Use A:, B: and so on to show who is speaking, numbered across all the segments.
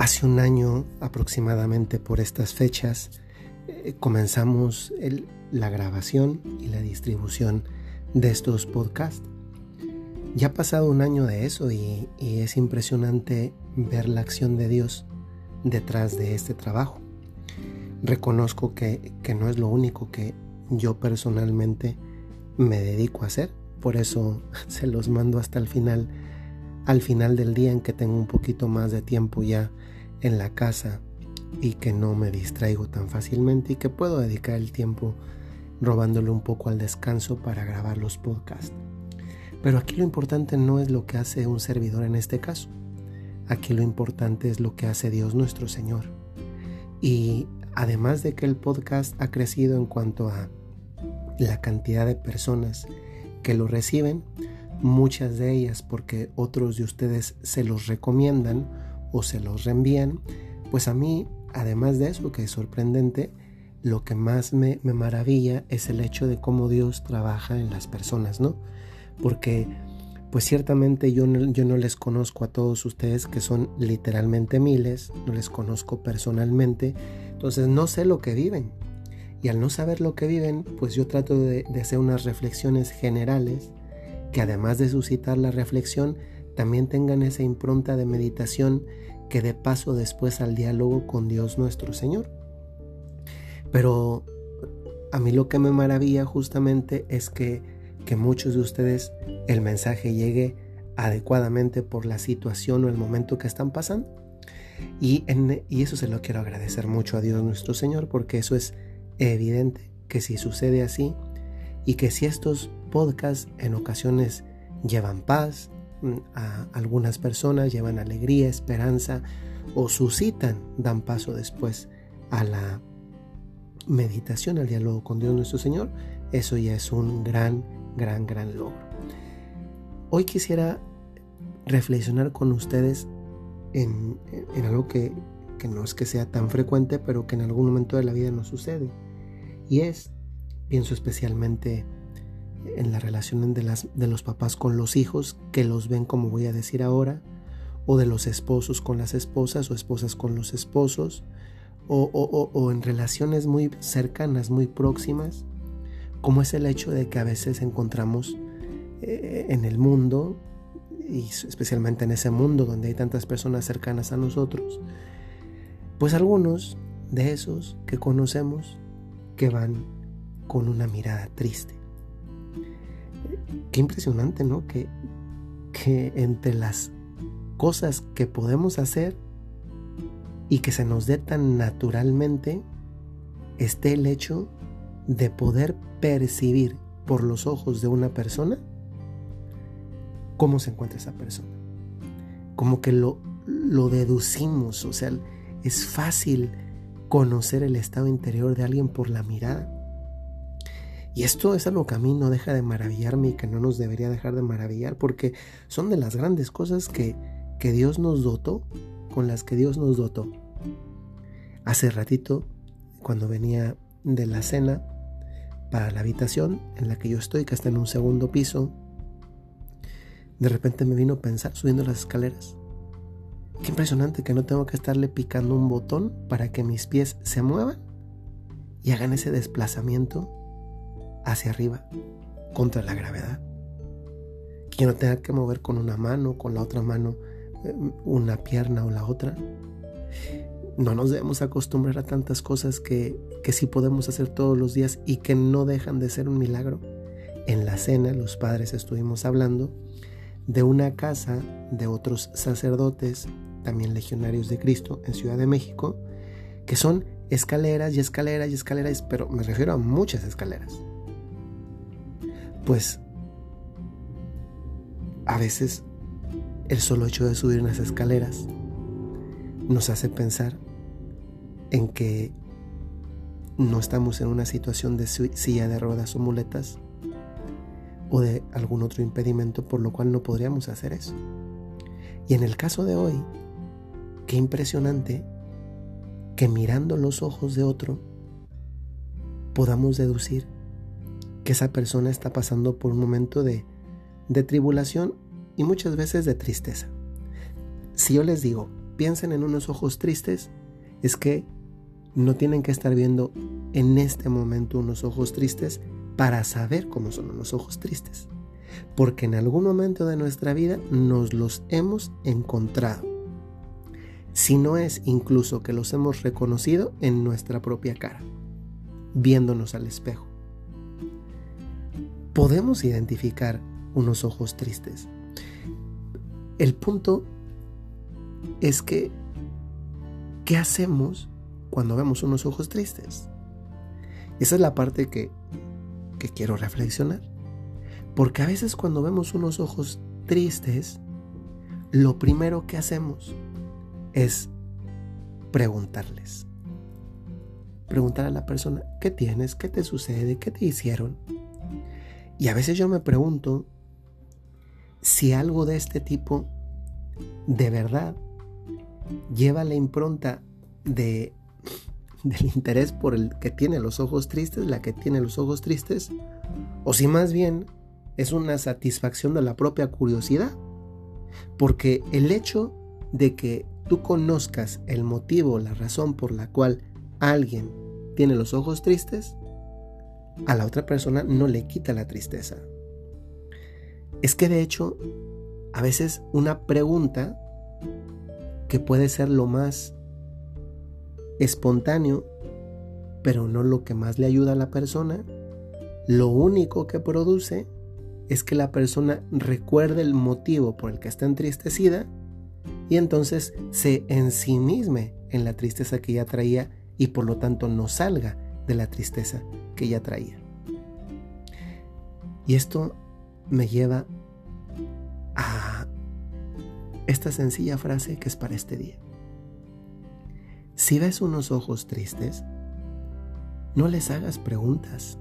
A: Hace un año aproximadamente por estas fechas eh, comenzamos la grabación y la distribución de estos podcasts. Ya ha pasado un año de eso y, es impresionante ver la acción de Dios detrás de este trabajo. Reconozco que, que no es lo único que yo personalmente me dedico a hacer, por eso se los mando hasta el final, al final del día en que tengo un poquito más de tiempo ya en la casa y que no me distraigo tan fácilmente y que puedo dedicar el tiempo robándole un poco al descanso para grabar los podcasts. Pero aquí lo importante no es lo que hace un servidor en este caso. Aquí lo importante es lo que hace Dios nuestro Señor. Y además de que el podcast ha crecido en cuanto a la cantidad de personas que lo reciben, muchas de ellas porque otros de ustedes se los recomiendan o se los reenvían, pues a mí, además de eso, que es sorprendente, lo que más me, maravilla es el hecho de cómo Dios trabaja en las personas, ¿no? Porque pues ciertamente yo no, yo no les conozco a todos ustedes que son literalmente miles, no les conozco personalmente, entonces no sé lo que viven. Y al no saber lo que viven, pues yo trato de hacer unas reflexiones generales que además de suscitar la reflexión, también tengan esa impronta de meditación que dé paso después al diálogo con Dios nuestro Señor. Pero a mí lo que me maravilla justamente es que, que muchos de ustedes el mensaje llegue adecuadamente por la situación o el momento que están pasando. Y, en, y eso se lo quiero agradecer mucho a Dios nuestro Señor porque eso es evidente que si sucede así y que si estos podcasts en ocasiones llevan paz, a algunas personas, llevan alegría, esperanza o suscitan, dan paso después a la meditación, al diálogo con Dios nuestro Señor, eso ya es un gran, gran, gran logro. Hoy quisiera reflexionar con ustedes en, algo que, que no es que sea tan frecuente, pero que en algún momento de la vida nos sucede. Y es, pienso especialmente en la relación de, las, de los papás con los hijos, que los ven como voy a decir ahora, o de los esposos con las esposas o esposas con los esposos, o, en relaciones muy cercanas, muy próximas, como es el hecho de que a veces encontramos eh, en el mundo, y especialmente en ese mundo donde hay tantas personas cercanas a nosotros, pues algunos de esos que conocemos que van con una mirada triste qué impresionante, ¿no? Que, que entre las cosas que podemos hacer y que se nos dé tan naturalmente esté el hecho de poder percibir por los ojos de una persona cómo se encuentra esa persona. Como que lo, lo deducimos, o sea, es fácil conocer el estado interior de alguien por la mirada. Y esto es algo que a mí no deja de maravillarme y que no nos debería dejar de maravillar porque son de las grandes cosas que, que Dios nos dotó, con las que Dios nos dotó. Hace ratito, cuando venía de la cena para la habitación en la que yo estoy, que está en un segundo piso, de repente me vino a pensar subiendo las escaleras. Qué impresionante que no tengo que estarle picando un botón para que mis pies se muevan y hagan ese desplazamiento hacia arriba contra la gravedad. Que no tenga que mover con una mano, con la otra mano, eh, una pierna o la otra. No nos debemos acostumbrar a tantas cosas que, que sí podemos hacer todos los días y que no dejan de ser un milagro. En la cena los padres estuvimos hablando de una casa de otros sacerdotes, también legionarios de Cristo en Ciudad de México, que son escaleras y escaleras y escaleras, pero me refiero a muchas escaleras pues a veces el solo hecho de subir unas escaleras nos hace pensar en que no estamos en una situación de silla de ruedas o muletas o de algún otro impedimento por lo cual no podríamos hacer eso. Y en el caso de hoy, qué impresionante que mirando los ojos de otro podamos deducir que esa persona está pasando por un momento de, de tribulación y muchas veces de tristeza. Si yo les digo, piensen en unos ojos tristes, es que no tienen que estar viendo en este momento unos ojos tristes para saber cómo son unos ojos tristes. Porque en algún momento de nuestra vida nos los hemos encontrado. Si no es incluso que los hemos reconocido en nuestra propia cara, viéndonos al espejo. Podemos identificar unos ojos tristes. El punto es que, ¿qué hacemos cuando vemos unos ojos tristes? Esa es la parte que, que quiero reflexionar. Porque a veces cuando vemos unos ojos tristes, lo primero que hacemos es preguntarles. Preguntar a la persona, ¿qué tienes? ¿Qué te sucede? ¿Qué te hicieron? Y a veces yo me pregunto si algo de este tipo de verdad lleva la impronta de, del interés por el que tiene los ojos tristes, la que tiene los ojos tristes, o si más bien es una satisfacción de la propia curiosidad. Porque el hecho de que tú conozcas el motivo, la razón por la cual alguien tiene los ojos tristes, a la otra persona no le quita la tristeza. Es que de hecho, a veces una pregunta que puede ser lo más espontáneo, pero no lo que más le ayuda a la persona, lo único que produce es que la persona recuerde el motivo por el que está entristecida y entonces se ensimisme en la tristeza que ya traía y por lo tanto no salga de la tristeza que ya traía. Y esto me lleva a esta sencilla frase que es para este día. Si ves unos ojos tristes, no les hagas preguntas.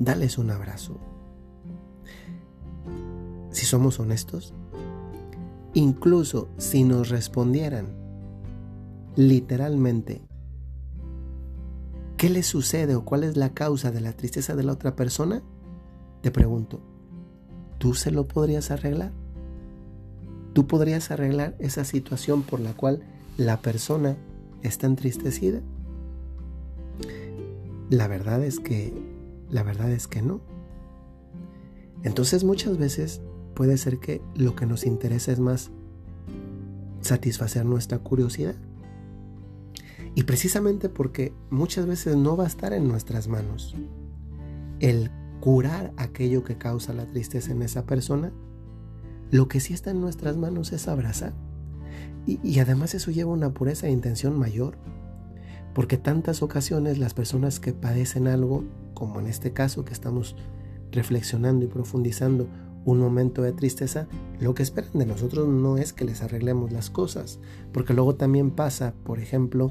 A: Dales un abrazo. Si somos honestos, incluso si nos respondieran literalmente qué le sucede o cuál es la causa de la tristeza de la otra persona, te pregunto, ¿tú se lo podrías arreglar? ¿Tú podrías arreglar esa situación por la cual la persona está entristecida? La verdad es que la verdad es que no. Entonces muchas veces puede ser que lo que nos interesa es más satisfacer nuestra curiosidad. Y precisamente porque muchas veces no va a estar en nuestras manos el curar aquello que causa la tristeza en esa persona, lo que sí está en nuestras manos es abrazar. Y, además eso lleva una pureza de intención mayor. Porque tantas ocasiones las personas que padecen algo, como en este caso que estamos reflexionando y profundizando un momento de tristeza, lo que esperan de nosotros no es que les arreglemos las cosas. Porque luego también pasa, por ejemplo,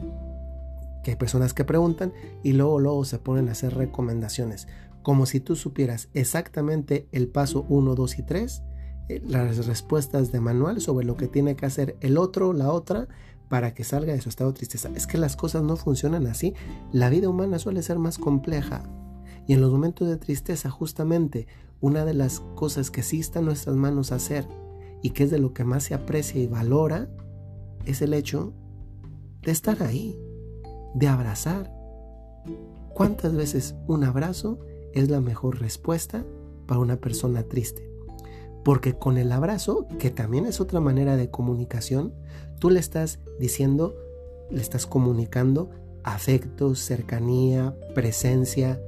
A: que hay personas que preguntan y luego luego se ponen a hacer recomendaciones, como si tú supieras exactamente el paso 1, 2 y 3 eh, las respuestas de manual sobre lo que tiene que hacer el otro, la otra, para que salga de su estado de tristeza. Es que las cosas no funcionan así. La vida humana suele ser más compleja. Y en los momentos de tristeza, justamente, una de las cosas que sí está en nuestras manos hacer y que es de lo que más se aprecia y valora, es el hecho de estar ahí, de abrazar. ¿Cuántas veces un abrazo es la mejor respuesta para una persona triste? Porque con el abrazo, que también es otra manera de comunicación, tú le estás diciendo, le estás comunicando afecto, cercanía, presencia.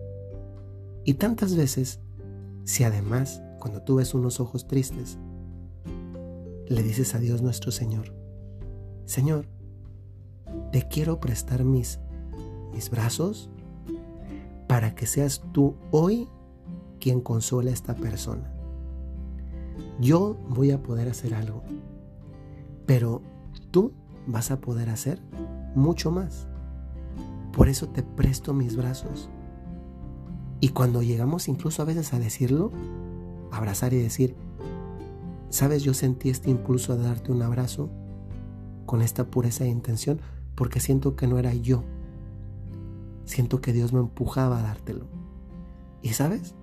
A: Y tantas veces, si además, cuando tú ves unos ojos tristes, le dices a Dios nuestro Señor, Señor, te quiero prestar mis, mis brazos para que seas tú hoy quien consuela a esta persona yo voy a poder hacer algo, pero tú vas a poder hacer mucho más. Por eso te presto mis brazos. Y cuando llegamos incluso a veces a decirlo, abrazar y decir, sabes, yo sentí este impulso de darte un abrazo con esta pureza de intención porque siento que no era yo. Siento que Dios me empujaba a dártelo. Y sabes,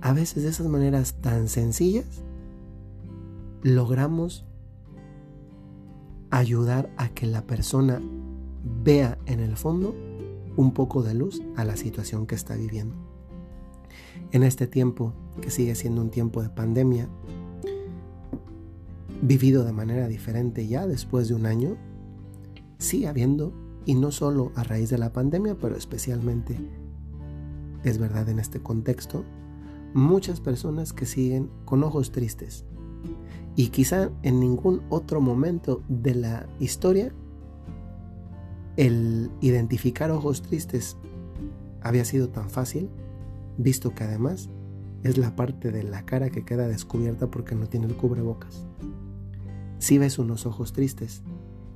A: a veces de esas maneras tan sencillas, logramos ayudar a que la persona vea en el fondo un poco de luz a la situación que está viviendo. En este tiempo, que sigue siendo un tiempo de pandemia, vivido de manera diferente ya después de un año, sigue habiendo, y no solo a raíz de la pandemia, pero especialmente, es verdad en este contexto, muchas personas que siguen con ojos tristes. Y quizá en ningún otro momento de la historia el identificar ojos tristes había sido tan fácil, visto que además es la parte de la cara que queda descubierta porque no tiene el cubrebocas. Si ves unos ojos tristes,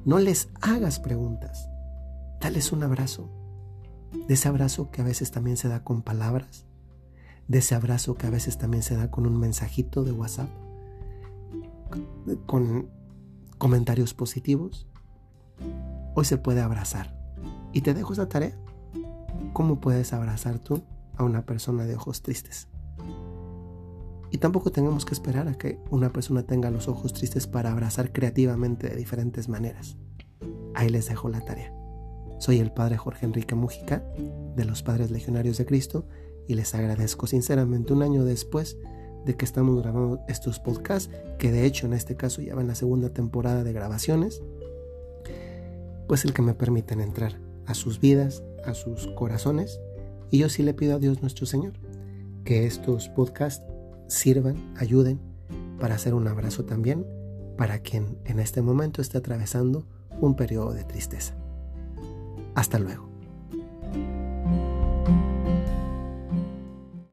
A: no les hagas preguntas, dales un abrazo, de ese abrazo que a veces también se da con palabras, de ese abrazo que a veces también se da con un mensajito de WhatsApp, con comentarios positivos. Hoy se puede abrazar. Y te dejo esa tarea. ¿Cómo puedes abrazar tú a una persona de ojos tristes? Y tampoco tenemos que esperar a que una persona tenga los ojos tristes para abrazar creativamente de diferentes maneras. Ahí les dejo la tarea. Soy el Padre Jorge Enrique Mujica, de los Padres Legionarios de Cristo, y les agradezco sinceramente un año después de que estamos grabando estos podcasts, que de hecho en este caso ya va en la segunda temporada de grabaciones, pues el que me permiten entrar a sus vidas, a sus corazones, y yo sí le pido a Dios nuestro Señor que estos podcasts sirvan, ayuden para hacer un abrazo también para quien en este momento esté atravesando un periodo de tristeza. Hasta luego.